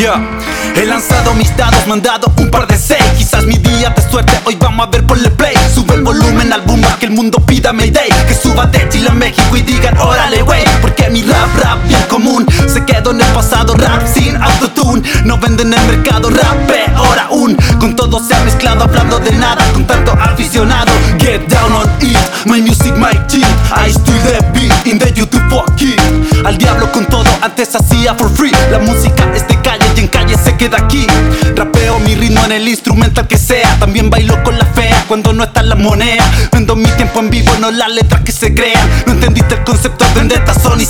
He lanzado mis dados, mandado un par de seis. Quizás mi día de suerte, hoy vamos a ver por el play. Sube el volumen al boom que el mundo pida Mayday. Que suba de Chile a México y digan, órale, wey. Porque mi rap, rap bien común. Se quedó en el pasado, rap sin autotune. No venden en el mercado, rap peor aún. Con todo se ha mezclado, hablando de nada. Con tanto aficionado, get down on it. My music, my team. I still the beat in the YouTube fuck it. Al diablo con todo, antes hacía for free. La música es de queda aquí. Rapeo mi ritmo en el instrumental que sea. También bailo con la fea cuando no está la moneda. Vendo mi tiempo en vivo, no las letras que se crean. No entendiste el concepto, vendetta son y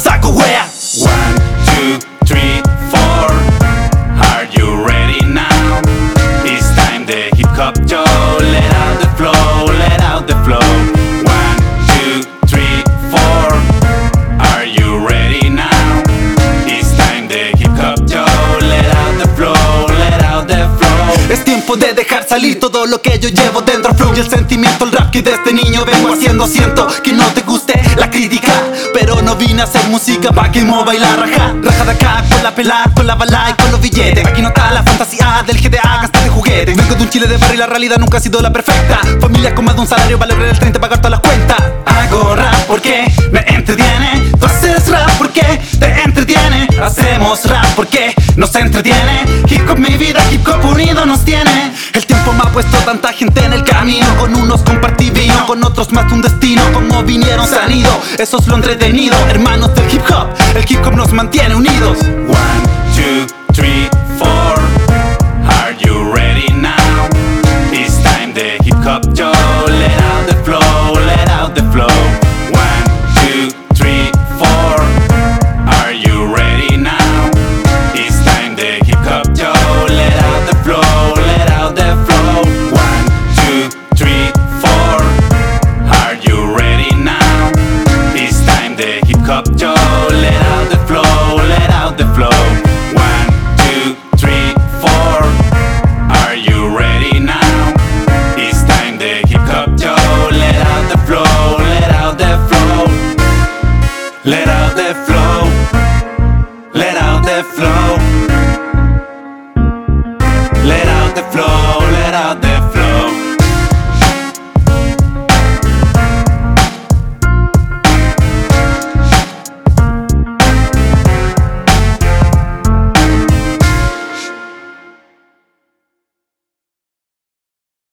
salir todo lo que yo llevo dentro. Fluye el sentimiento, el rap que desde niño vengo haciendo. Siento que no te guste la crítica Pero no vine a hacer música pa' que mueva y la raja. Raja de acá con la pelada, con la bala y con los billetes. Aquí no está la fantasía del GDA, gasta de juguetes Vengo de un Chile de barrio y la realidad nunca ha sido la perfecta. Familia con más de un salario lograr el 30 pagar todas las cuentas. Hago rap porque me entretiene. Tú haces rap porque te entretiene. Hacemos rap porque nos entretiene. Hip hop mi vida, hip hop unido nos tiene puesto tanta gente en el camino Con unos compartí vino, con otros más un destino Como vinieron se han ido, eso es lo entretenido Hermanos del hip hop, el hip hop nos mantiene unidos One, two, three, four. Are you ready now? It's time the hip hop show. Let out the flow, let out the flow. flor.